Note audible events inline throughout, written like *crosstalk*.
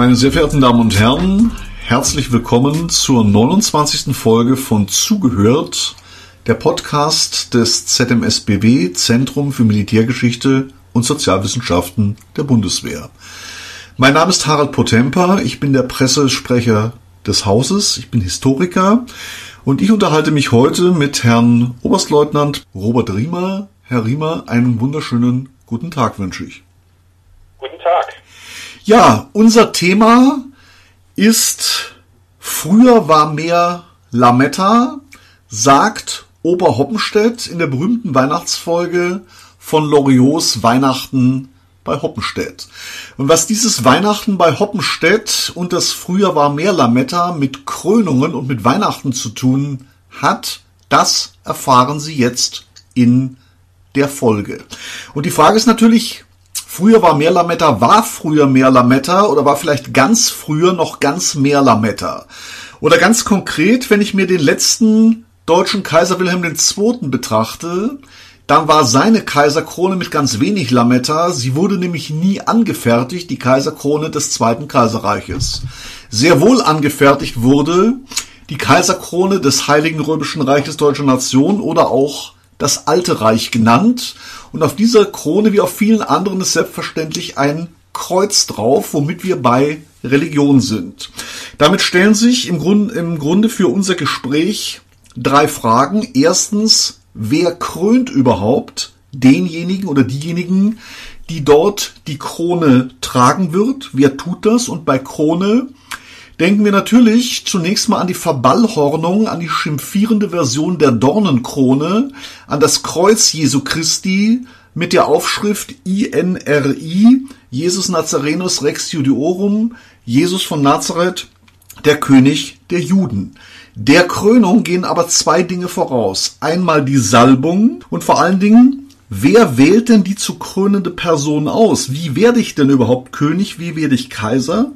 Meine sehr verehrten Damen und Herren, herzlich willkommen zur 29. Folge von Zugehört, der Podcast des ZMSBW Zentrum für Militärgeschichte und Sozialwissenschaften der Bundeswehr. Mein Name ist Harald Potempa, ich bin der Pressesprecher des Hauses, ich bin Historiker und ich unterhalte mich heute mit Herrn Oberstleutnant Robert Riemer. Herr Riemer, einen wunderschönen guten Tag wünsche ich. Guten Tag. Ja, unser Thema ist früher war mehr Lametta, sagt Ober Hoppenstedt in der berühmten Weihnachtsfolge von Loriots Weihnachten bei Hoppenstedt. Und was dieses Weihnachten bei Hoppenstedt und das Früher war mehr Lametta mit Krönungen und mit Weihnachten zu tun hat, das erfahren Sie jetzt in der Folge. Und die Frage ist natürlich, früher war mehr Lametta, war früher mehr Lametta oder war vielleicht ganz früher noch ganz mehr Lametta? Oder ganz konkret, wenn ich mir den letzten deutschen Kaiser Wilhelm II. betrachte, dann war seine Kaiserkrone mit ganz wenig Lametta. Sie wurde nämlich nie angefertigt, die Kaiserkrone des Zweiten Kaiserreiches. Sehr wohl angefertigt wurde die Kaiserkrone des Heiligen Römischen Reiches Deutscher Nation oder auch das Alte Reich genannt. Und auf dieser Krone wie auf vielen anderen ist selbstverständlich ein Kreuz drauf, womit wir bei Religion sind. Damit stellen sich im Grunde, im Grunde für unser Gespräch drei Fragen. Erstens, wer krönt überhaupt denjenigen oder diejenigen, die dort die Krone tragen wird? Wer tut das? Und bei Krone denken wir natürlich zunächst mal an die Verballhornung, an die schimpfierende Version der Dornenkrone, an das Kreuz Jesu Christi mit der Aufschrift INRI, Jesus Nazarenus Rex Judiorum, Jesus von Nazareth, der König der Juden. Der Krönung gehen aber zwei Dinge voraus. Einmal die Salbung und vor allen Dingen, wer wählt denn die zu krönende Person aus? Wie werde ich denn überhaupt König? Wie werde ich Kaiser?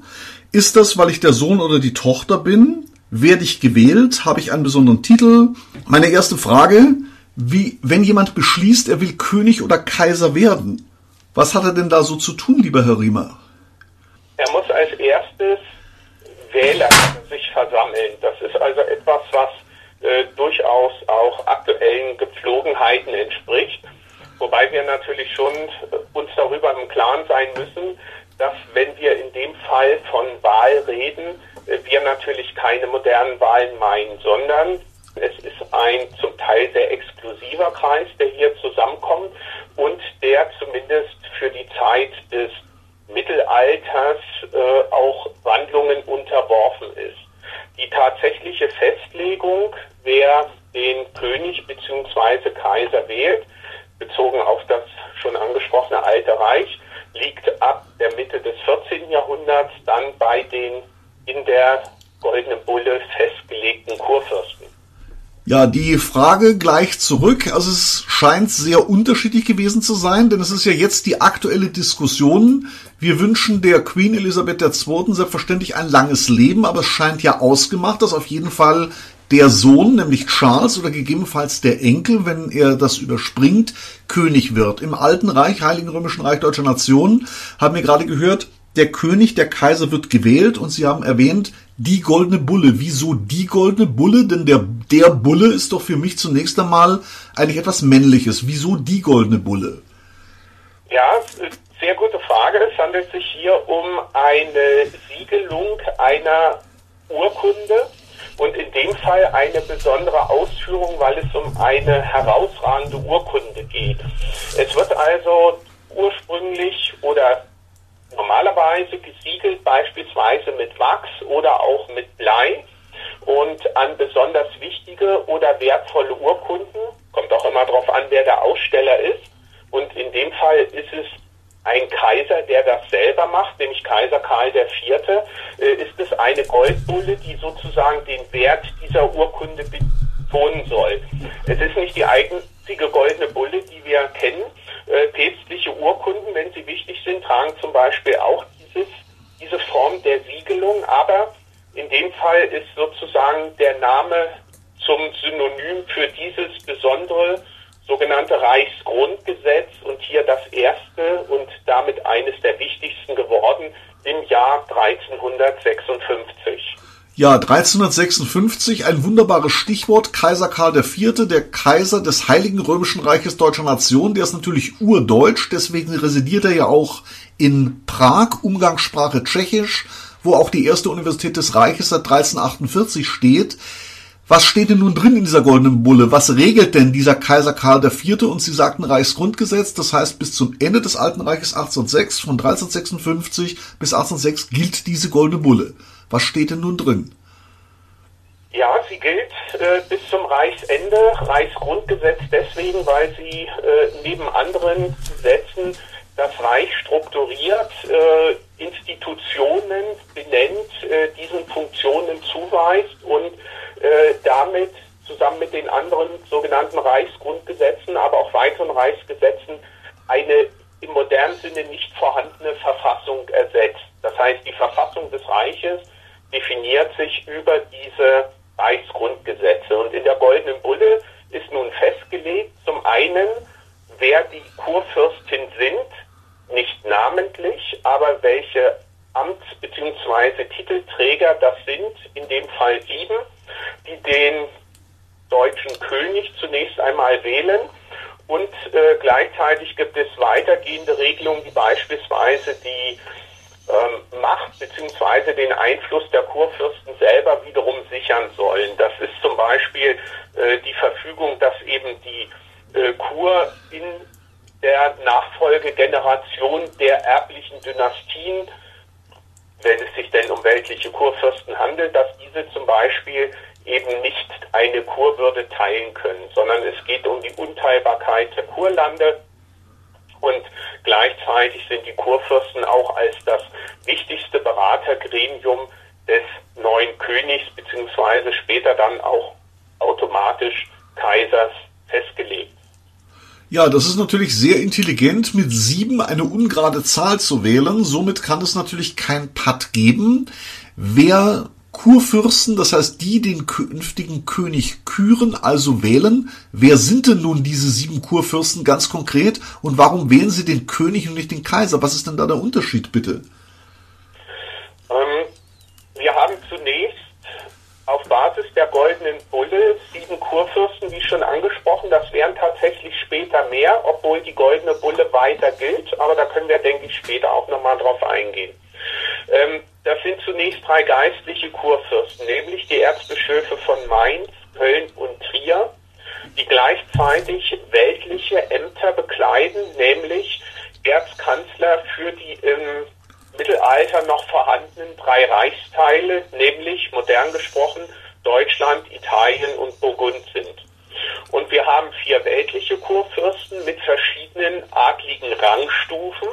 Ist das, weil ich der Sohn oder die Tochter bin? Werde ich gewählt? Habe ich einen besonderen Titel? Meine erste Frage, wie, wenn jemand beschließt, er will König oder Kaiser werden, was hat er denn da so zu tun, lieber Herr Riemer? Er muss als erstes Wähler sich versammeln. Das ist also etwas, was äh, durchaus auch aktuellen Gepflogenheiten entspricht. Wobei wir natürlich schon äh, uns darüber im Klaren sein müssen, dass wenn wir in dem Fall von Wahl reden, äh, wir natürlich keine modernen Wahlen meinen, sondern es ist ein zum Teil sehr exklusiver Kreis, der hier zusammenkommt und der zumindest für die Zeit des Mittelalters äh, auch Wandlungen unterworfen ist. Die tatsächliche Festlegung, wer den König bzw. Kaiser wählt, bezogen auf das schon angesprochene Alte Reich, liegt ab der Mitte des 14. Jahrhunderts dann bei den in der Goldenen Bulle festgelegten Kurfürsten. Ja, die Frage gleich zurück. Also es scheint sehr unterschiedlich gewesen zu sein, denn es ist ja jetzt die aktuelle Diskussion. Wir wünschen der Queen Elisabeth II. selbstverständlich ein langes Leben, aber es scheint ja ausgemacht, dass auf jeden Fall der Sohn, nämlich Charles oder gegebenenfalls der Enkel, wenn er das überspringt, König wird. Im Alten Reich, Heiligen Römischen Reich Deutscher Nation, haben wir gerade gehört, der König, der Kaiser wird gewählt und Sie haben erwähnt, die goldene Bulle. Wieso die goldene Bulle? Denn der, der Bulle ist doch für mich zunächst einmal eigentlich etwas Männliches. Wieso die goldene Bulle? Ja, sehr gute Frage. Es handelt sich hier um eine Siegelung einer Urkunde und in dem Fall eine besondere Ausführung, weil es um eine herausragende Urkunde geht. Es wird also ursprünglich oder normalerweise gesiegelt beispielsweise mit Wachs oder auch mit Blei und an besonders wichtige oder wertvolle Urkunden, kommt auch immer darauf an, wer der Aussteller ist. Und in dem Fall ist es ein Kaiser, der das selber macht, nämlich Kaiser Karl IV., äh, ist es eine Goldbulle, die sozusagen den Wert dieser Urkunde betonen soll. Es ist nicht die einzige goldene Bulle, die wir kennen. Äh, päpstliche Urkunden, wenn sie wichtig sind, tragen zum Beispiel auch dieses, diese Form der Siegelung, aber in dem Fall ist sozusagen der Name zum Synonym für dieses besondere sogenannte Reichsgrundgesetz und hier das erste und damit eines der wichtigsten geworden, im Jahr 1356. Ja, 1356, ein wunderbares Stichwort, Kaiser Karl IV., der Kaiser des Heiligen Römischen Reiches Deutscher Nation, der ist natürlich urdeutsch, deswegen residiert er ja auch in Prag, Umgangssprache Tschechisch, wo auch die erste Universität des Reiches seit 1348 steht. Was steht denn nun drin in dieser goldenen Bulle? Was regelt denn dieser Kaiser Karl IV. und Sie sagten Reichsgrundgesetz, das heißt bis zum Ende des Alten Reiches 1806, von 1356 bis 1806 gilt diese goldene Bulle. Was steht denn nun drin? Ja, sie gilt äh, bis zum Reichsende, Reichsgrundgesetz deswegen, weil sie äh, neben anderen Gesetzen das Reich strukturiert, äh, Institutionen benennt, äh, diesen Funktionen zuweist und äh, damit zusammen mit den anderen sogenannten Reichsgrundgesetzen, aber auch weiteren Reichsgesetzen eine im modernen Sinne nicht vorhandene Verfassung ersetzt. Das heißt, die Verfassung des Reiches definiert sich über diese Reichsgrundgesetze. Und in der Goldenen Bulle ist nun festgelegt, zum einen, wer die Kurfürstin sind, nicht namentlich, aber welche Amts- bzw. Titelträger das sind, in dem Fall sieben, die den deutschen König zunächst einmal wählen. Und äh, gleichzeitig gibt es weitergehende Regelungen, die beispielsweise die ähm, Macht bzw. den Einfluss der Kurfürsten selber wiederum sichern sollen. Das ist zum Beispiel äh, die Verfügung, dass eben die äh, Kur in der Nachfolgegeneration der erblichen Dynastien, wenn es sich denn um weltliche Kurfürsten handelt, dass diese zum Beispiel eben nicht eine Kurwürde teilen können, sondern es geht um die Unteilbarkeit der Kurlande und gleichzeitig sind die Kurfürsten auch als das wichtigste Beratergremium des neuen Königs beziehungsweise später dann auch automatisch Kaisers festgelegt. Ja, das ist natürlich sehr intelligent, mit sieben eine ungerade Zahl zu wählen. Somit kann es natürlich kein Patt geben. Wer Kurfürsten, das heißt die den künftigen König küren, also wählen. Wer sind denn nun diese sieben Kurfürsten ganz konkret und warum wählen sie den König und nicht den Kaiser? Was ist denn da der Unterschied bitte? Ähm, wir haben zunächst Basis der goldenen Bulle sieben Kurfürsten, wie schon angesprochen. Das wären tatsächlich später mehr, obwohl die goldene Bulle weiter gilt. Aber da können wir, denke ich, später auch nochmal drauf eingehen. Ähm, das sind zunächst drei geistliche Kurfürsten, nämlich die Erzbischöfe von Mainz, Köln und Trier, die gleichzeitig weltliche Ämter bekleiden, nämlich Erzkanzler für die im Mittelalter noch vorhandenen drei Reichsteile, nämlich modern gesprochen Deutschland, Italien und Burgund sind. Und wir haben vier weltliche Kurfürsten mit verschiedenen adligen Rangstufen,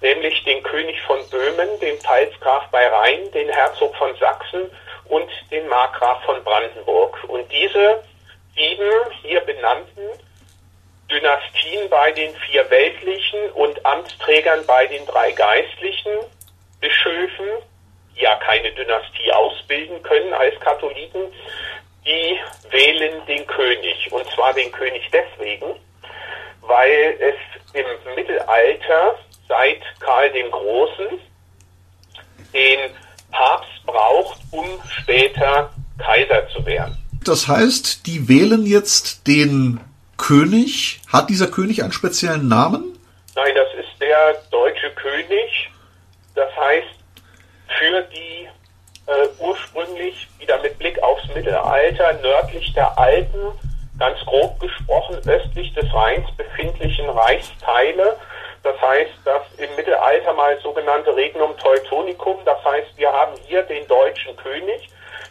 nämlich den König von Böhmen, den Pfalzgraf bei Rhein, den Herzog von Sachsen und den Markgraf von Brandenburg. Und diese sieben hier benannten Dynastien bei den vier weltlichen und Amtsträgern bei den drei geistlichen Bischöfen, die ja keine Dynastie ausbilden können als Katholiken, die wählen den König. Und zwar den König deswegen, weil es im Mittelalter seit Karl dem Großen den Papst braucht, um später Kaiser zu werden. Das heißt, die wählen jetzt den König. Hat dieser König einen speziellen Namen? Nein, das ist der deutsche König. Das heißt, für die äh, ursprünglich wieder mit Blick aufs Mittelalter nördlich der Alpen, ganz grob gesprochen östlich des Rheins befindlichen Reichsteile. Das heißt, das im Mittelalter mal sogenannte Regnum Teutonicum. Das heißt, wir haben hier den deutschen König,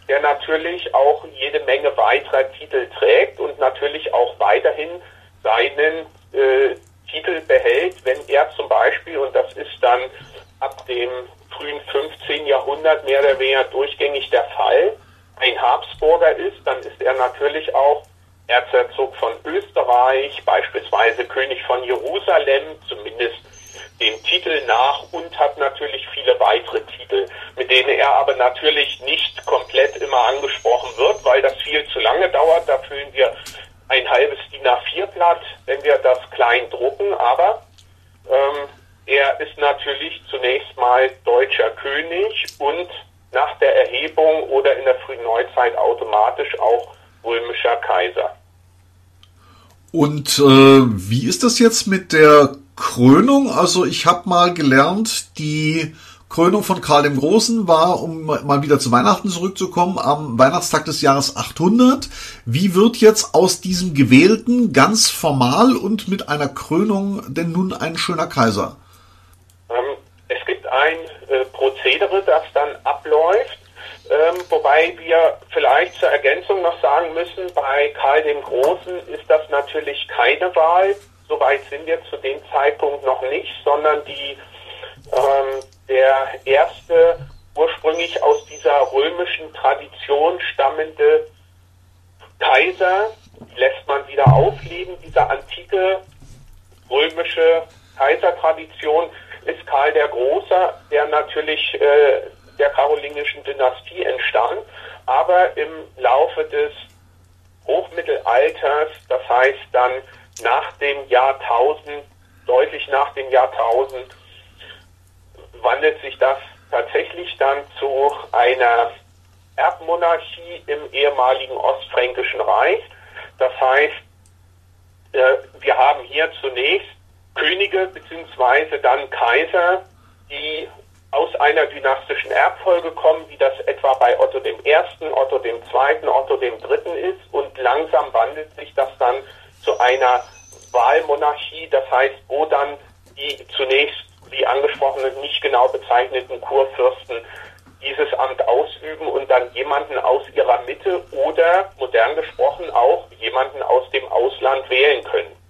der natürlich auch jede Menge weiterer Titel trägt und natürlich auch weiterhin seinen äh, Titel behält, wenn er zum Beispiel, und das ist dann ab dem frühen 15. Jahrhundert mehr oder weniger durchgängig der Fall, ein Habsburger ist, dann ist er natürlich auch Erzherzog von Österreich, beispielsweise König von Jerusalem, zumindest dem Titel nach und hat natürlich viele weitere Titel, mit denen er aber natürlich nicht komplett immer angesprochen wird, weil das viel zu lange dauert. Da füllen wir ein halbes DIN A4-Blatt, wenn wir das klein drucken, aber er ist natürlich zunächst mal deutscher König und nach der Erhebung oder in der frühen Neuzeit automatisch auch römischer Kaiser. Und äh, wie ist das jetzt mit der Krönung? Also ich habe mal gelernt, die Krönung von Karl dem Großen war, um mal wieder zu Weihnachten zurückzukommen, am Weihnachtstag des Jahres 800. Wie wird jetzt aus diesem Gewählten ganz formal und mit einer Krönung denn nun ein schöner Kaiser? Ein äh, Prozedere, das dann abläuft, ähm, wobei wir vielleicht zur Ergänzung noch sagen müssen, bei Karl dem Großen ist das natürlich keine Wahl. Soweit sind wir zu dem Zeitpunkt noch nicht, sondern die ähm, der erste ursprünglich aus dieser römischen Tradition stammende Kaiser lässt man wieder aufleben. Diese antike römische Kaisertradition ist Karl der Große, der natürlich äh, der karolingischen Dynastie entstand, aber im Laufe des Hochmittelalters, das heißt dann nach dem Jahrtausend, deutlich nach dem Jahrtausend, wandelt sich das tatsächlich dann zu einer Erbmonarchie im ehemaligen Ostfränkischen Reich. Das heißt, äh, wir haben hier zunächst Könige beziehungsweise dann Kaiser, die aus einer dynastischen Erbfolge kommen, wie das etwa bei Otto dem Ersten, Otto dem Zweiten, Otto dem Dritten ist. Und langsam wandelt sich das dann zu einer Wahlmonarchie. Das heißt, wo dann die zunächst wie angesprochenen nicht genau bezeichneten Kurfürsten dieses Amt ausüben und dann jemanden aus ihrer Mitte oder modern gesprochen auch jemanden aus dem Ausland wählen können.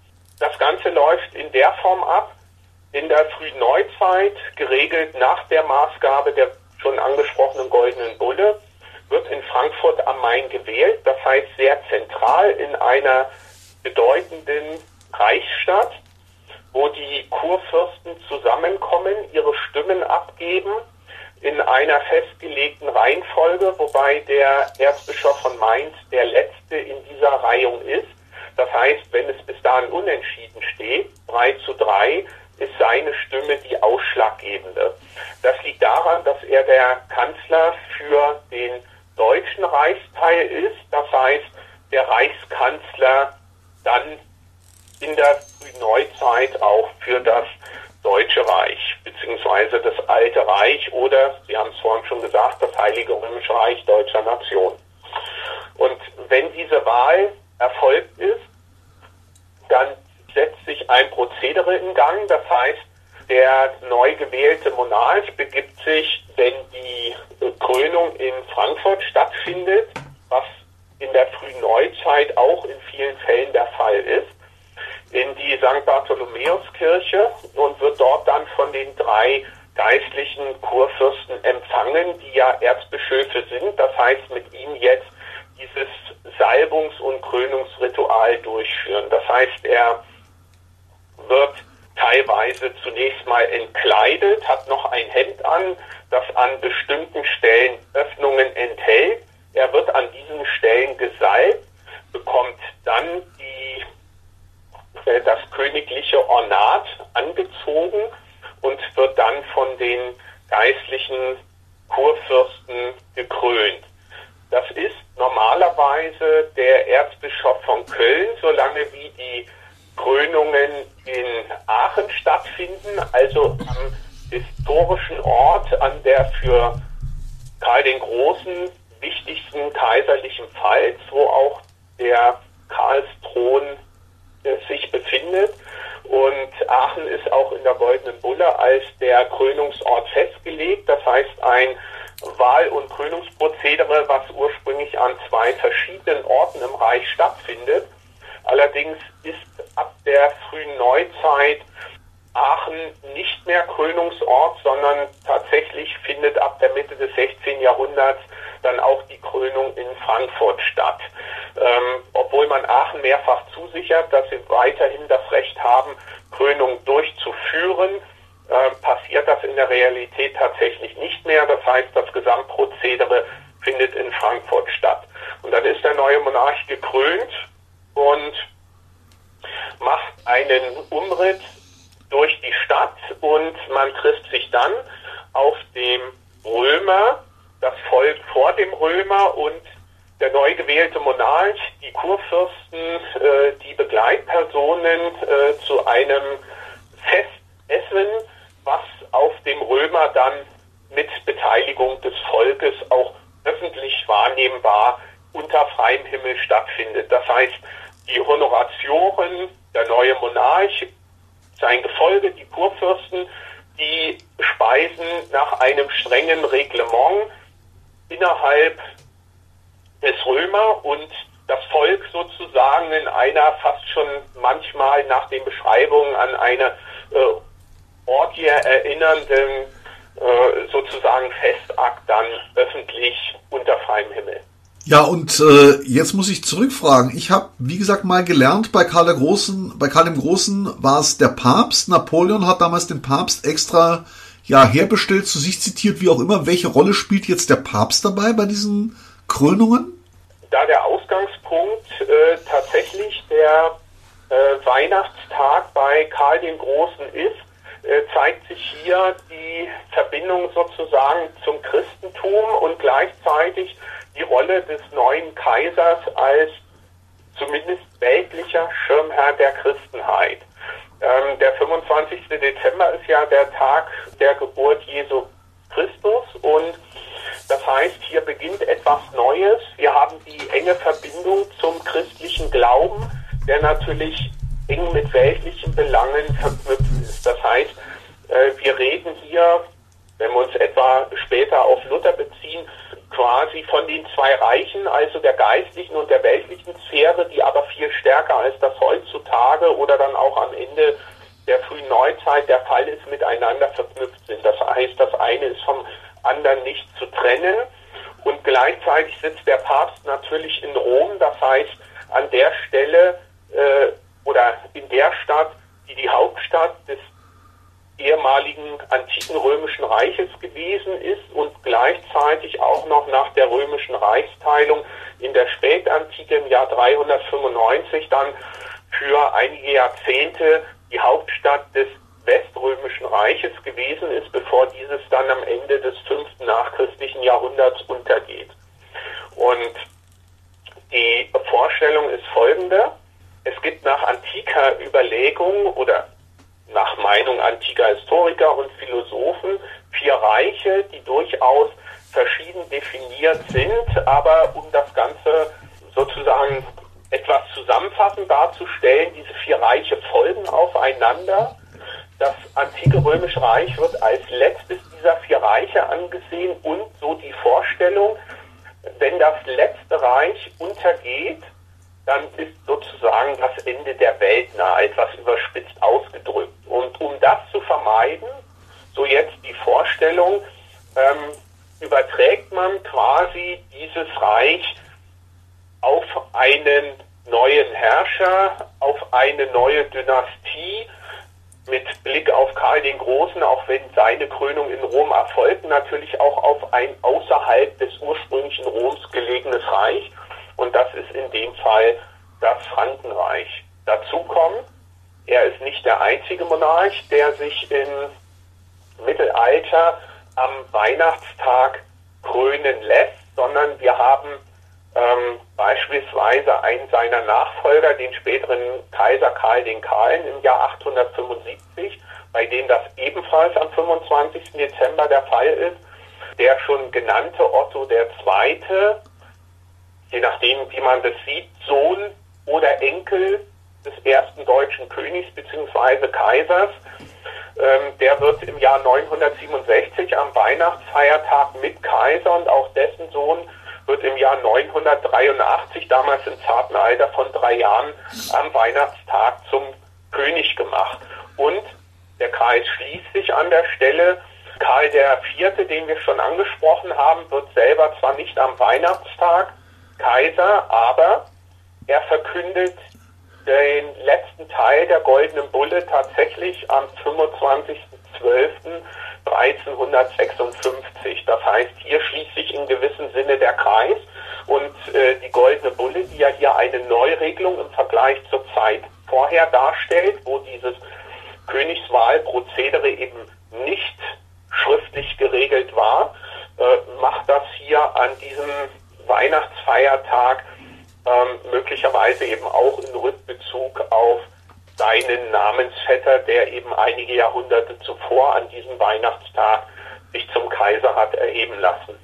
Das Ganze läuft in der Form ab, in der frühen Neuzeit, geregelt nach der Maßgabe der schon angesprochenen Goldenen Bulle, wird in Frankfurt am Main gewählt, das heißt sehr zentral in einer bedeutenden Reichsstadt wo die Kurfürsten zusammenkommen, ihre Stimmen abgeben in einer festgelegten Reihenfolge, wobei der Erzbischof von Mainz der letzte in dieser Reihung ist. Das heißt, wenn es bis dahin unentschieden steht, 3 zu 3, ist seine Stimme die ausschlaggebende. Das liegt daran, dass er der Kanzler für den deutschen Reichsteil ist. Das heißt, der Reichskanzler dann in der Neuzeit auch für das Deutsche Reich, beziehungsweise das Alte Reich oder, Sie haben es vorhin schon gesagt, das Heilige Römische Reich deutscher Nation. Und wenn diese Wahl erfolgt ist, dann setzt sich ein Prozedere in Gang. Das heißt, der neu gewählte Monarch begibt sich, wenn die Krönung in Frankfurt stattfindet, was in der frühen Neuzeit auch in vielen Fällen der Fall ist, in die St. Bartholomäuskirche und wird dort dann von den drei geistlichen Kurfürsten empfangen, die ja Erzbischöfe sind. Das heißt, mit ihnen jetzt dieses Salbungs- und Krönungsritual durchführen. Das heißt, er wird teilweise zunächst mal entkleidet, hat noch ein Hemd an, das an bestimmten Stellen Öffnungen enthält. Er wird an diesen Stellen gesalbt, bekommt dann die äh, das königliche Ornat angezogen und wird dann von den geistlichen Kurfürsten gekrönt. Das ist normalerweise der Erzbischof von Köln, solange wie die Krönungen in Aachen stattfinden, also am historischen Ort, an der für Karl den Großen wichtigsten kaiserlichen Pfalz, wo auch der Karlsthron sich befindet. Und Aachen ist auch in der Goldenen Bulle als der Krönungsort festgelegt. Das heißt, ein Wahl- und Krönungsprozedere, was ursprünglich an zwei verschiedenen Orten im Reich stattfindet. Allerdings ist ab der frühen Neuzeit Aachen nicht mehr Krönungsort, sondern tatsächlich findet ab der Mitte des 16. Jahrhunderts dann auch die Krönung in Frankfurt statt. Ähm, obwohl man Aachen mehrfach zusichert, dass sie weiterhin das Recht haben, Krönung durchzuführen, äh, passiert das in der Realität tatsächlich nicht mehr. Das heißt, das Gesamtprozedere findet in Frankfurt statt. Und dann ist der neue Monarch gekrönt und macht einen Umritt durch die Stadt und man trifft sich dann auf dem Römer, das Volk vor dem Römer und der neu gewählte Monarch, die Kurfürsten, äh, die Begleitpersonen äh, zu einem Festessen, was auf dem Römer dann mit Beteiligung des Volkes auch öffentlich wahrnehmbar unter freiem Himmel stattfindet. Das heißt, die Honoratioren, der neue Monarch, sein Gefolge, die Kurfürsten, die speisen nach einem strengen Reglement innerhalb des Römer und das Volk sozusagen in einer fast schon manchmal nach den Beschreibungen an eine äh, Orgie erinnernden äh, sozusagen Festakt dann öffentlich unter freiem Himmel. Ja, und äh, jetzt muss ich zurückfragen. Ich habe, wie gesagt, mal gelernt, bei Karl der Großen, bei Karl dem Großen war es der Papst. Napoleon hat damals den Papst extra ja herbestellt, zu sich zitiert, wie auch immer. Welche Rolle spielt jetzt der Papst dabei bei diesen Krönungen? Da der Ausgangspunkt äh, tatsächlich der äh, Weihnachtstag bei Karl dem Großen ist, äh, zeigt sich hier die Verbindung sozusagen zum Christentum und gleichzeitig die Rolle des neuen Kaisers als zumindest weltlicher Schirmherr der Christenheit. Ähm, der 25. Dezember ist ja der Tag der Geburt Jesu Christus und das heißt, hier beginnt etwas Neues. Wir haben die enge Verbindung zum christlichen Glauben, der natürlich eng mit weltlichen Belangen verknüpft ist. Das heißt, äh, wir reden hier, wenn wir uns etwa später auf Luther beziehen, quasi von den zwei Reichen, also der geistlichen und der weltlichen Sphäre, die aber viel stärker als das heutzutage oder dann auch am Ende der frühen Neuzeit der Fall ist, miteinander verknüpft sind. Das heißt, das eine ist vom anderen nicht zu trennen. Und gleichzeitig sitzt der Papst natürlich in Rom, das heißt an der Stelle äh, oder in der Stadt, die die Hauptstadt des ehemaligen antiken römischen Reiches gewesen ist und gleichzeitig auch noch nach der römischen Reichsteilung in der Spätantike im Jahr 395 dann für einige Jahrzehnte die Hauptstadt des weströmischen Reiches gewesen ist, bevor dieses dann am Ende des fünften nachchristlichen Jahrhunderts untergeht. Und die Vorstellung ist folgende. Es gibt nach antiker Überlegung oder nach Meinung antiker Historiker und Philosophen vier Reiche, die durchaus verschieden definiert sind, aber um das Ganze sozusagen etwas zusammenfassend darzustellen, diese vier Reiche folgen aufeinander. Das antike römische Reich wird als letztes dieser vier Reiche angesehen und so die Vorstellung, wenn das letzte Reich untergeht, dann ist sozusagen das Ende der Welt nahe, etwas überspitzt ausgedrückt. Und um das zu vermeiden, so jetzt die Vorstellung, ähm, überträgt man quasi dieses Reich auf einen neuen Herrscher, auf eine neue Dynastie, mit Blick auf Karl den Großen, auch wenn seine Krönung in Rom erfolgt, natürlich auch auf ein außerhalb des ursprünglichen Roms gelegenes Reich. Und das ist in dem Fall das Frankenreich. Dazu kommt, er ist nicht der einzige Monarch, der sich im Mittelalter am Weihnachtstag krönen lässt, sondern wir haben ähm, beispielsweise einen seiner Nachfolger, den späteren Kaiser Karl den Kahlen im Jahr 875, bei dem das ebenfalls am 25. Dezember der Fall ist. Der schon genannte Otto II je nachdem, wie man das sieht, Sohn oder Enkel des ersten deutschen Königs bzw. Kaisers. Ähm, der wird im Jahr 967 am Weihnachtsfeiertag mit Kaiser und auch dessen Sohn wird im Jahr 983, damals im zarten Alter von drei Jahren, am Weihnachtstag zum König gemacht. Und der Kreis schließt sich an der Stelle. Karl IV., den wir schon angesprochen haben, wird selber zwar nicht am Weihnachtstag Kaiser, aber er verkündet den letzten Teil der Goldenen Bulle tatsächlich am 25.12.1356. Das heißt, hier schließt sich in gewissem Sinne der Kreis und äh, die Goldene Bulle, die ja hier eine Neuregelung im Vergleich zur Zeit vorher darstellt, wo dieses Königswahlprozedere eben nicht schriftlich geregelt war, äh, macht das hier an diesem Weihnachtsfeiertag ähm, möglicherweise eben auch in Rückbezug auf seinen Namensvetter, der eben einige Jahrhunderte zuvor an diesem Weihnachtstag sich zum Kaiser hat erheben lassen.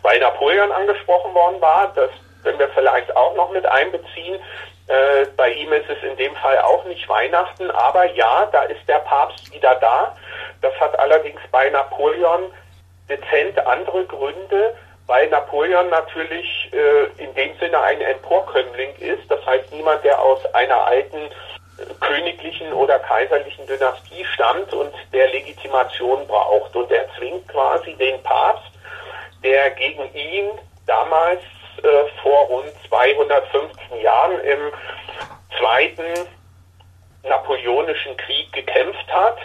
Weil Napoleon angesprochen worden war, das können wir vielleicht auch noch mit einbeziehen. Äh, bei ihm ist es in dem Fall auch nicht Weihnachten, aber ja, da ist der Papst wieder da. Das hat allerdings bei Napoleon dezent andere Gründe, weil Napoleon natürlich äh, in dem Sinne ein Emporkömmling ist. Das heißt, niemand, der aus einer alten äh, königlichen oder kaiserlichen Dynastie stammt und der Legitimation braucht. Und er zwingt quasi den Papst, der gegen ihn damals äh, vor rund 215 Jahren im Zweiten Napoleonischen Krieg gekämpft hat,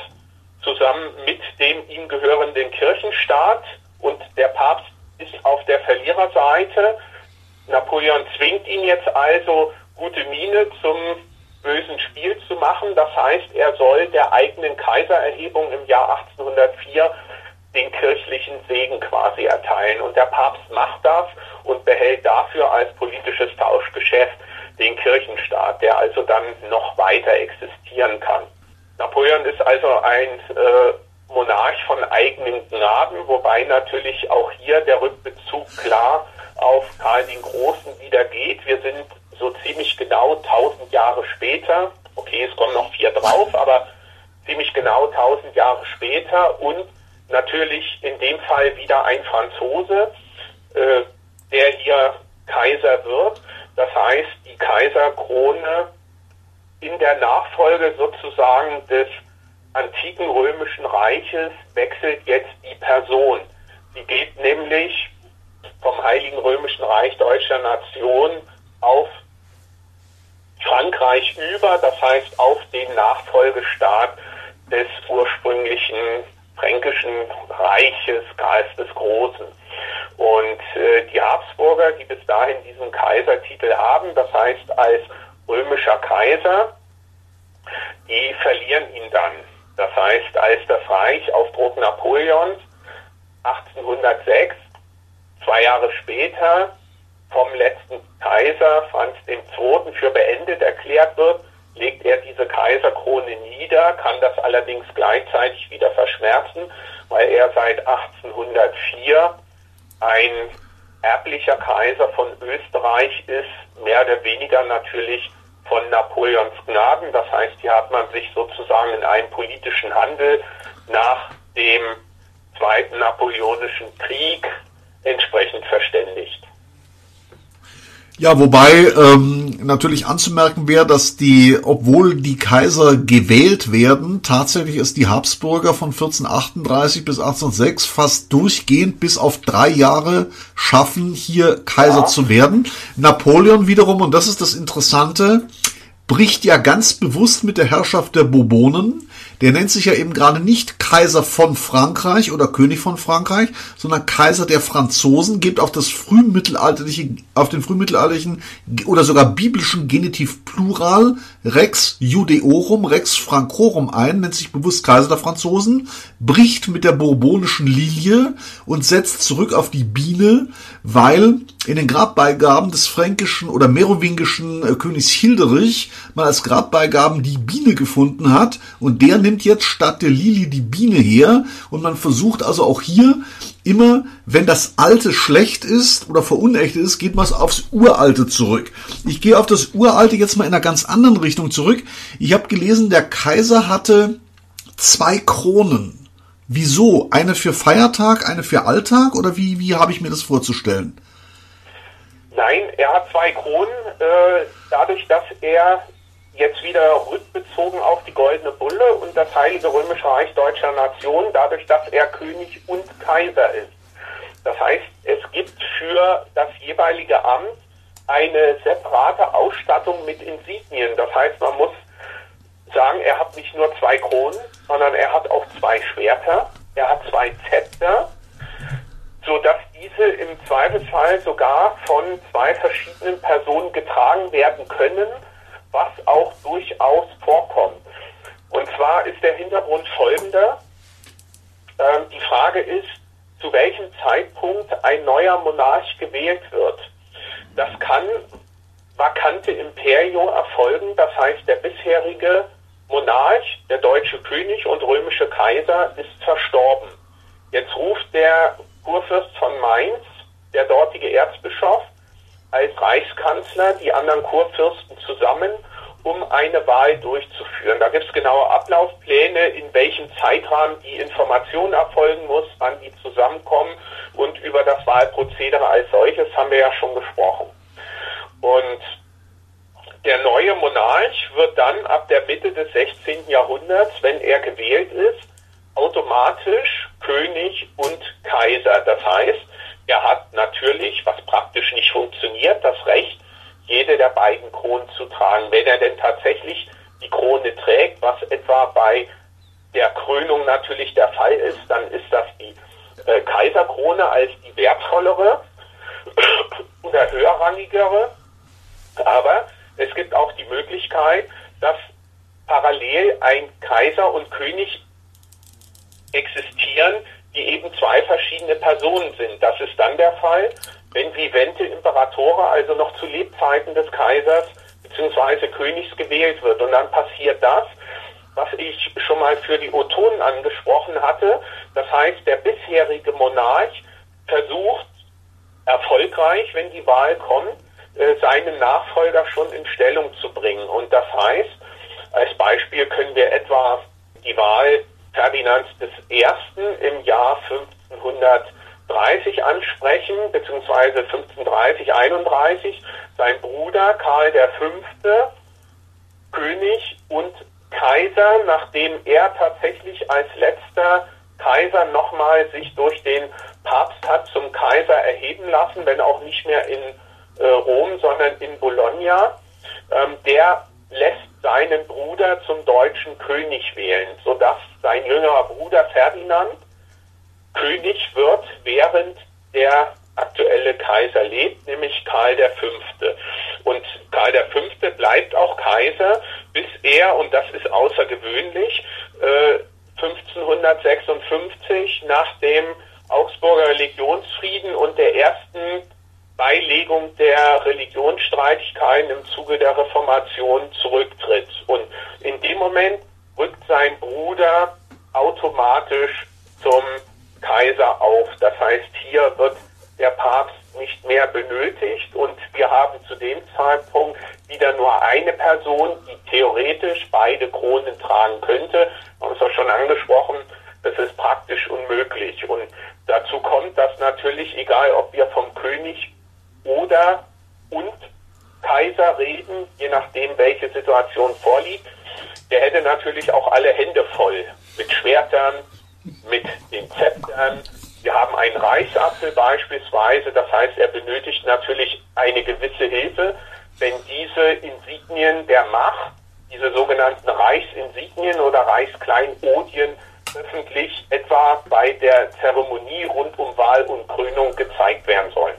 zusammen mit dem ihm gehörenden Kirchenstaat. Und der Papst ist auf der Verliererseite. Napoleon zwingt ihn jetzt also, gute Miene zum bösen Spiel zu machen. Das heißt, er soll der eigenen Kaisererhebung im Jahr 1804 den kirchlichen Segen quasi erteilen. Und der Papst macht das und behält dafür als politisches Tauschgeschäft den Kirchenstaat, der also dann noch weiter existieren kann. Napoleon ist also ein äh, Monarch von eigenem Gnaden, wobei natürlich auch hier der Rückbezug klar auf Karl den Großen wieder geht. Wir sind so ziemlich genau 1000 Jahre später. Okay, es kommen noch vier drauf, aber ziemlich genau 1000 Jahre später und natürlich in dem Fall wieder ein Franzose, äh, der hier Kaiser wird. Das heißt, die Kaiserkrone in der Nachfolge sozusagen des antiken römischen Reiches wechselt jetzt die Person. Sie geht nämlich vom Heiligen Römischen Reich deutscher Nation auf Frankreich über, das heißt auf den Nachfolgestaat des ursprünglichen fränkischen Reiches Karls des Großen. Und äh, die Habsburger, die bis dahin diesen Kaisertitel haben, das heißt als römischer Kaiser, die verlieren ihn dann. Das heißt, als das Reich auf Druck Napoleons 1806, zwei Jahre später, vom letzten Kaiser Franz II. für beendet erklärt wird, legt er diese Kaiserkrone nieder, kann das allerdings gleichzeitig wieder verschmerzen, weil er seit 1804 ein erblicher Kaiser von Österreich ist, mehr oder weniger natürlich von Napoleons Gnaden. Das heißt, hier hat man sich sozusagen in einem politischen Handel nach dem Zweiten Napoleonischen Krieg entsprechend verständigt. Ja, wobei ähm, natürlich anzumerken wäre, dass die, obwohl die Kaiser gewählt werden, tatsächlich ist die Habsburger von 1438 bis 1806 fast durchgehend bis auf drei Jahre schaffen, hier Kaiser ja. zu werden. Napoleon wiederum, und das ist das Interessante, bricht ja ganz bewusst mit der Herrschaft der Bourbonen der nennt sich ja eben gerade nicht Kaiser von Frankreich oder König von Frankreich, sondern Kaiser der Franzosen, gibt auf das frühmittelalterliche, auf den frühmittelalterlichen oder sogar biblischen Genitiv Plural Rex Judeorum, Rex Francorum ein, nennt sich bewusst Kaiser der Franzosen, bricht mit der bourbonischen Lilie und setzt zurück auf die Biene, weil in den Grabbeigaben des fränkischen oder merowingischen äh, Königs Hilderich man als Grabbeigaben die Biene gefunden hat und der nimmt jetzt statt der Lilie die Biene her und man versucht also auch hier immer, wenn das Alte schlecht ist oder verunecht ist, geht man aufs Uralte zurück. Ich gehe auf das Uralte jetzt mal in einer ganz anderen Richtung zurück. Ich habe gelesen, der Kaiser hatte zwei Kronen. Wieso? Eine für Feiertag, eine für Alltag oder wie, wie habe ich mir das vorzustellen? Nein, er hat zwei Kronen. Äh, dadurch, dass er jetzt wieder rückbezogen auf die Goldene Bulle und das Heilige Römische Reich deutscher Nation, dadurch, dass er König und Kaiser ist. Das heißt, es gibt für das jeweilige Amt eine separate Ausstattung mit Insignien. Das heißt, man muss sagen, er hat nicht nur zwei Kronen, sondern er hat auch zwei Schwerter, er hat zwei Zepter, so dass diese im Zweifelsfall sogar von zwei verschiedenen Personen getragen werden können was auch durchaus vorkommt. Und der Hintergrund folgender. Ähm, die Frage ist, zu welchem Zeitpunkt ein neuer Monarch gewählt wird. Das kann vakante Imperio erfolgen, das heißt der bisherige Monarch, der deutsche König und römische Kaiser ist verstorben. Jetzt ruft der Kurfürst von Mainz, der dortige Erzbischof, als Reichskanzler die anderen Kurfürsten zusammen, um eine Wahl durchzuführen. Da gibt es genaue Ablaufpläne, in welchem Zeitrahmen die Information erfolgen muss, wann die zusammenkommen und über das Wahlprozedere als solches haben wir ja schon gesprochen. Und der neue Monarch wird dann ab der Mitte des 16. Jahrhunderts, wenn er gewählt ist, automatisch König und Kaiser. Das heißt, er hat natürlich, was praktisch nicht funktioniert, das Recht, jede der beiden Kronen zu tragen. Wenn er denn tatsächlich die Krone trägt, was etwa bei der Krönung natürlich der Fall ist, dann ist das die äh, Kaiserkrone als die wertvollere *coughs* oder höherrangigere. Aber es gibt auch die Möglichkeit, dass parallel ein Kaiser und König existieren, die eben zwei verschiedene Personen sind. Das ist dann der Fall, wenn Vivente Imperatore, also noch zu Lebzeiten des Kaisers bzw. Königs gewählt wird. Und dann passiert das, was ich schon mal für die Otonen angesprochen hatte. Das heißt, der bisherige Monarch versucht erfolgreich, wenn die Wahl kommt, äh, seinen Nachfolger schon in Stellung zu bringen. Und das heißt, als Beispiel können wir etwa die Wahl Ferdinands I. im Jahr 1530 ansprechen, beziehungsweise 1530, 31. Sein Bruder Karl V. König und Kaiser, nachdem er tatsächlich als letzter Kaiser nochmal sich durch den Papst hat zum Kaiser erheben lassen, wenn auch nicht mehr in äh, Rom, sondern in Bologna. Ähm, der lässt seinen Bruder zum deutschen König wählen, sodass sein jüngerer Bruder Ferdinand König wird, während der aktuelle Kaiser lebt, nämlich Karl V. Und Karl V. bleibt auch Kaiser, bis er, und das ist außergewöhnlich, äh, 1556 nach dem Augsburger Religionsfrieden und der ersten Beilegung der Religionsstreitigkeiten im Zuge der Reformation zurücktritt. Und in dem Moment rückt sein Bruder automatisch zum Kaiser auf. Das heißt, hier wird der Papst nicht mehr benötigt und wir haben zu dem Zeitpunkt wieder nur eine Person, die theoretisch beide Kronen tragen könnte. Wir haben es auch schon angesprochen, das ist praktisch unmöglich. Und dazu kommt, dass natürlich, egal ob wir vom König oder und Kaiser reden, je nachdem, welche Situation vorliegt. Der hätte natürlich auch alle Hände voll mit Schwertern, mit den Zeptern. Wir haben einen Reichsapfel beispielsweise, das heißt, er benötigt natürlich eine gewisse Hilfe, wenn diese Insignien der Macht, diese sogenannten Reichsinsignien oder Reichskleinodien öffentlich etwa bei der Zeremonie rund um Wahl und Krönung gezeigt werden sollen.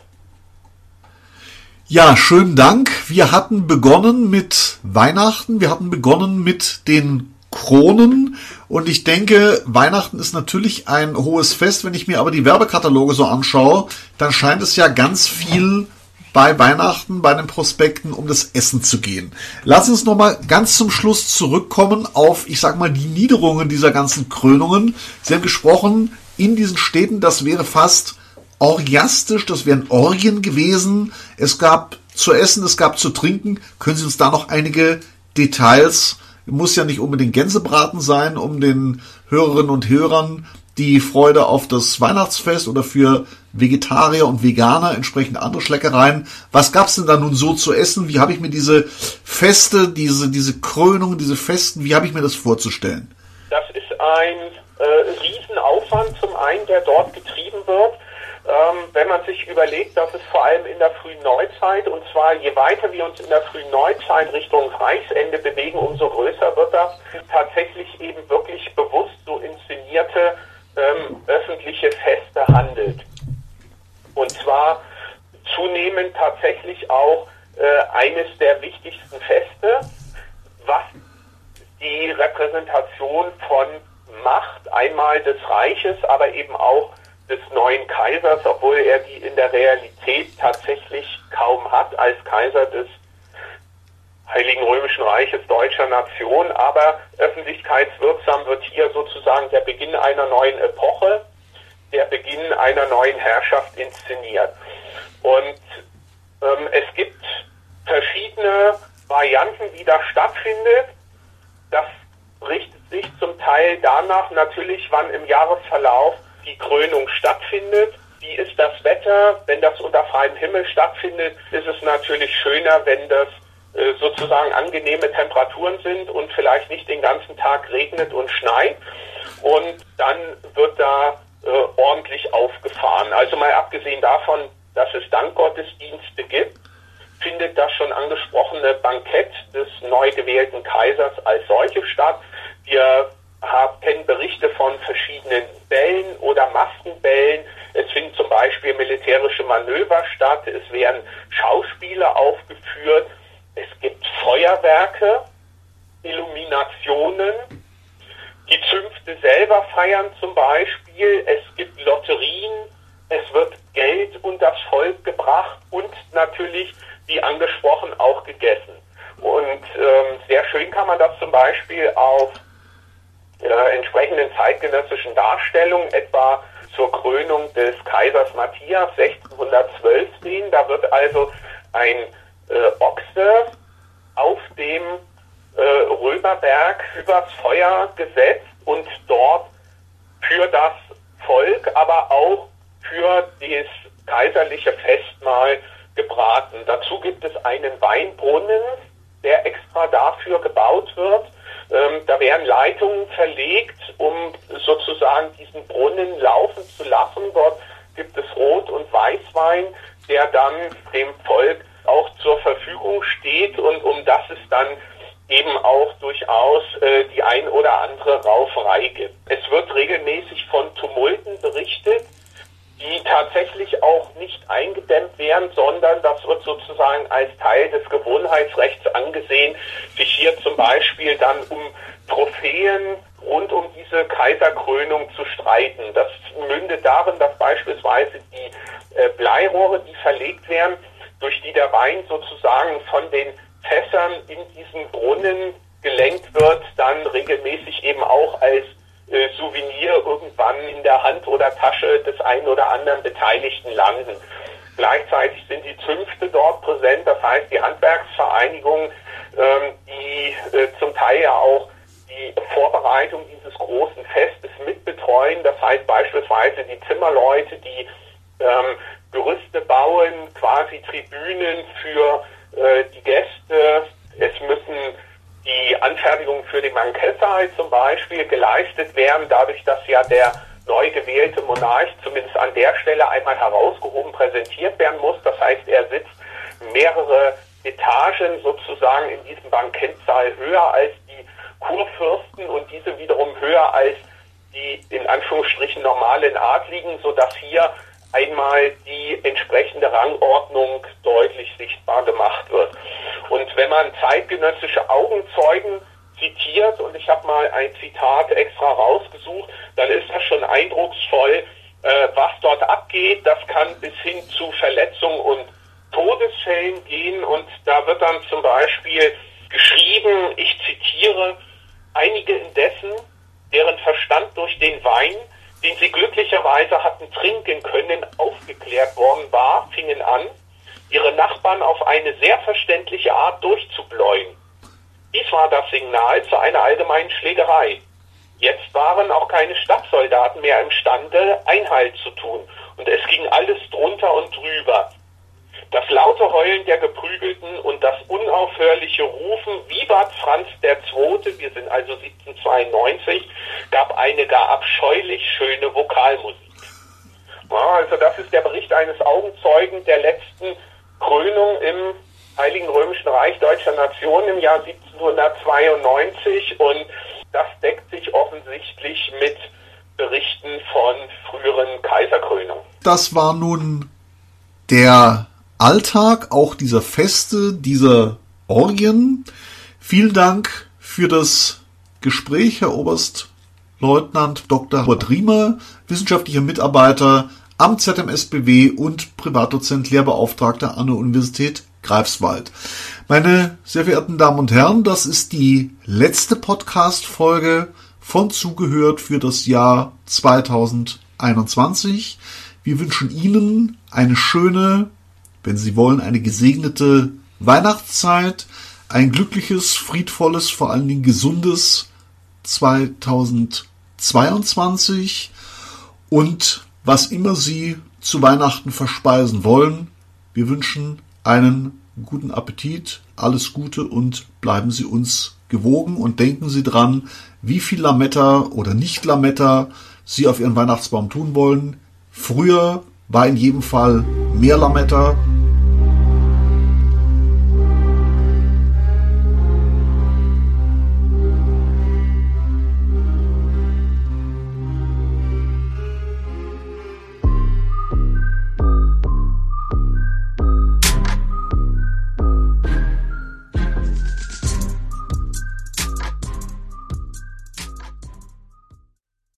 Ja, schönen Dank. Wir hatten begonnen mit Weihnachten, wir hatten begonnen mit den Kronen und ich denke, Weihnachten ist natürlich ein hohes Fest. Wenn ich mir aber die Werbekataloge so anschaue, dann scheint es ja ganz viel bei Weihnachten, bei den Prospekten um das Essen zu gehen. Lass uns nochmal ganz zum Schluss zurückkommen auf, ich sag mal, die Niederungen dieser ganzen Krönungen. Sie haben gesprochen, in diesen Städten, das wäre fast orgiastisch, das wären Orgien gewesen. Es gab zu essen, es gab zu trinken. Können Sie uns da noch einige Details, muss ja nicht unbedingt Gänsebraten sein, um den Hörerinnen und Hörern die Freude auf das Weihnachtsfest oder für Vegetarier und Veganer entsprechend andere Schleckereien. Was gab's denn da nun so zu essen? Wie habe ich mir diese Feste, diese, diese Krönungen, diese Festen, wie habe ich mir das vorzustellen? Das ist ein äh, Riesenaufwand zum einen, der dort getrieben wird ähm, wenn man sich überlegt, dass es vor allem in der frühen Neuzeit, und zwar je weiter wir uns in der frühen Neuzeit Richtung Reichsende bewegen, umso größer wird das, tatsächlich eben wirklich bewusst so inszenierte ähm, öffentliche Feste handelt. Und zwar zunehmend tatsächlich auch äh, eines der wichtigsten Feste, was die Repräsentation von Macht, einmal des Reiches, aber eben auch des neuen Kaisers, obwohl er die in der Realität tatsächlich kaum hat als Kaiser des Heiligen Römischen Reiches deutscher Nation, aber öffentlichkeitswirksam wird hier sozusagen der Beginn einer neuen Epoche, der Beginn einer neuen Herrschaft inszeniert. Und ähm, es gibt verschiedene Varianten, wie das stattfindet. Das richtet sich zum Teil danach natürlich, wann im Jahresverlauf die Krönung stattfindet. Wie ist das Wetter? Wenn das unter freiem Himmel stattfindet, ist es natürlich schöner, wenn das äh, sozusagen angenehme Temperaturen sind und vielleicht nicht den ganzen Tag regnet und schneit. Und dann wird da äh, ordentlich aufgefahren. Also mal abgesehen davon, dass es Dankgottesdienste gibt, findet das schon angesprochene Bankett des neu gewählten Kaisers als solche statt. Wir haben, Berichte von verschiedenen Bällen oder Maskenbällen. Es finden zum Beispiel militärische Manöver statt. Es werden Schauspiele aufgeführt. Es gibt Feuerwerke, Illuminationen. Die Zünfte selber feiern zum Beispiel. Es gibt Lotterien. Es wird Geld und das Volk gebracht und natürlich, wie angesprochen, auch gegessen. Und ähm, sehr schön kann man das zum Beispiel auf äh, entsprechenden zeitgenössischen Darstellungen, etwa zur Krönung des Kaisers Matthias 1612 sehen. Da wird also ein äh, Ochse auf dem äh, Römerberg übers Feuer gesetzt und dort für das Volk, aber auch für das kaiserliche Festmahl gebraten. Dazu gibt es einen Weinbrunnen, der extra dafür gebaut wird. Ähm, da werden Leitungen verlegt, um sozusagen diesen Brunnen laufen zu lassen. Dort gibt es Rot- und Weißwein, der dann dem Volk auch zur Verfügung steht und um das es dann eben auch durchaus äh, die ein oder andere Rauferei gibt. Es wird regelmäßig von Tumulten berichtet, die tatsächlich auch nicht eingedämmt werden, sondern das wird sozusagen als Teil des Gewohnheitsrechts angesehen, sich hier zum Beispiel dann um Trophäen rund um diese Kaiserkrönung zu streiten. Das mündet darin, dass beispielsweise die äh, Bleirohre, die verlegt werden, durch die der Wein sozusagen von den Fässern in diesen Brunnen gelenkt wird, dann regelmäßig eben auch als äh, Souvenir irgendwann in der Hand oder Tasche des einen oder anderen Beteiligten landen. Gleichzeitig sind die Zünfte dort präsent, das heißt die Handwerksvereinigungen, ähm, die äh, zum Teil ja auch die Vorbereitung dieses großen Festes mitbetreuen. Das heißt beispielsweise die Zimmerleute, die ähm, Gerüste bauen, quasi Tribünen für äh, die Gäste. Es müssen die Anfertigungen für den Bankett zum Beispiel geleistet werden, dadurch, dass ja der neu gewählte Monarch zumindest an der Stelle einmal herausgehoben präsentiert werden muss. Das heißt, er sitzt mehrere Etagen sozusagen in diesem Bankettsaal höher als die Kurfürsten und diese wiederum höher als die in Anführungsstrichen normalen Adligen, sodass hier einmal die entsprechende Rangordnung deutlich sichtbar gemacht wird. Und wenn man zeitgenössische Augenzeugen zitiert, und ich habe mal ein Zitat extra rausgesucht, dann ist das schon eindrucksvoll, äh, was dort abgeht. Das kann bis hin zu Verletzungen und Todesfällen gehen. Und da wird dann zum Beispiel geschrieben, ich zitiere, einige indessen, deren Verstand durch den Wein den sie glücklicherweise hatten trinken können, aufgeklärt worden war, fingen an, ihre Nachbarn auf eine sehr verständliche Art durchzubläuen. Dies war das Signal zu einer allgemeinen Schlägerei. Jetzt waren auch keine Stadtsoldaten mehr imstande, Einhalt zu tun, und es ging alles drunter und drüber. Das laute Heulen der Geprügelten und das unaufhörliche Rufen Vivat Franz II., wir sind also 1792, gab eine gar abscheulich schöne Vokalmusik. Ja, also das ist der Bericht eines Augenzeugen der letzten Krönung im Heiligen Römischen Reich Deutscher Nation im Jahr 1792 und das deckt sich offensichtlich mit Berichten von früheren Kaiserkrönungen. Das war nun der Alltag, auch dieser Feste, dieser Orgien. Vielen Dank für das Gespräch Herr Oberstleutnant Dr. Hubert Riemer, wissenschaftlicher Mitarbeiter am ZMSBW und Privatdozent Lehrbeauftragter an der Universität Greifswald. Meine sehr verehrten Damen und Herren, das ist die letzte Podcast-Folge von Zugehört für das Jahr 2021. Wir wünschen Ihnen eine schöne, wenn Sie wollen, eine gesegnete Weihnachtszeit, ein glückliches, friedvolles, vor allen Dingen gesundes 2022 und was immer Sie zu Weihnachten verspeisen wollen. Wir wünschen einen guten Appetit, alles Gute und bleiben Sie uns gewogen und denken Sie dran, wie viel Lametta oder nicht Lametta Sie auf Ihren Weihnachtsbaum tun wollen. Früher war in jedem Fall mehr Lametta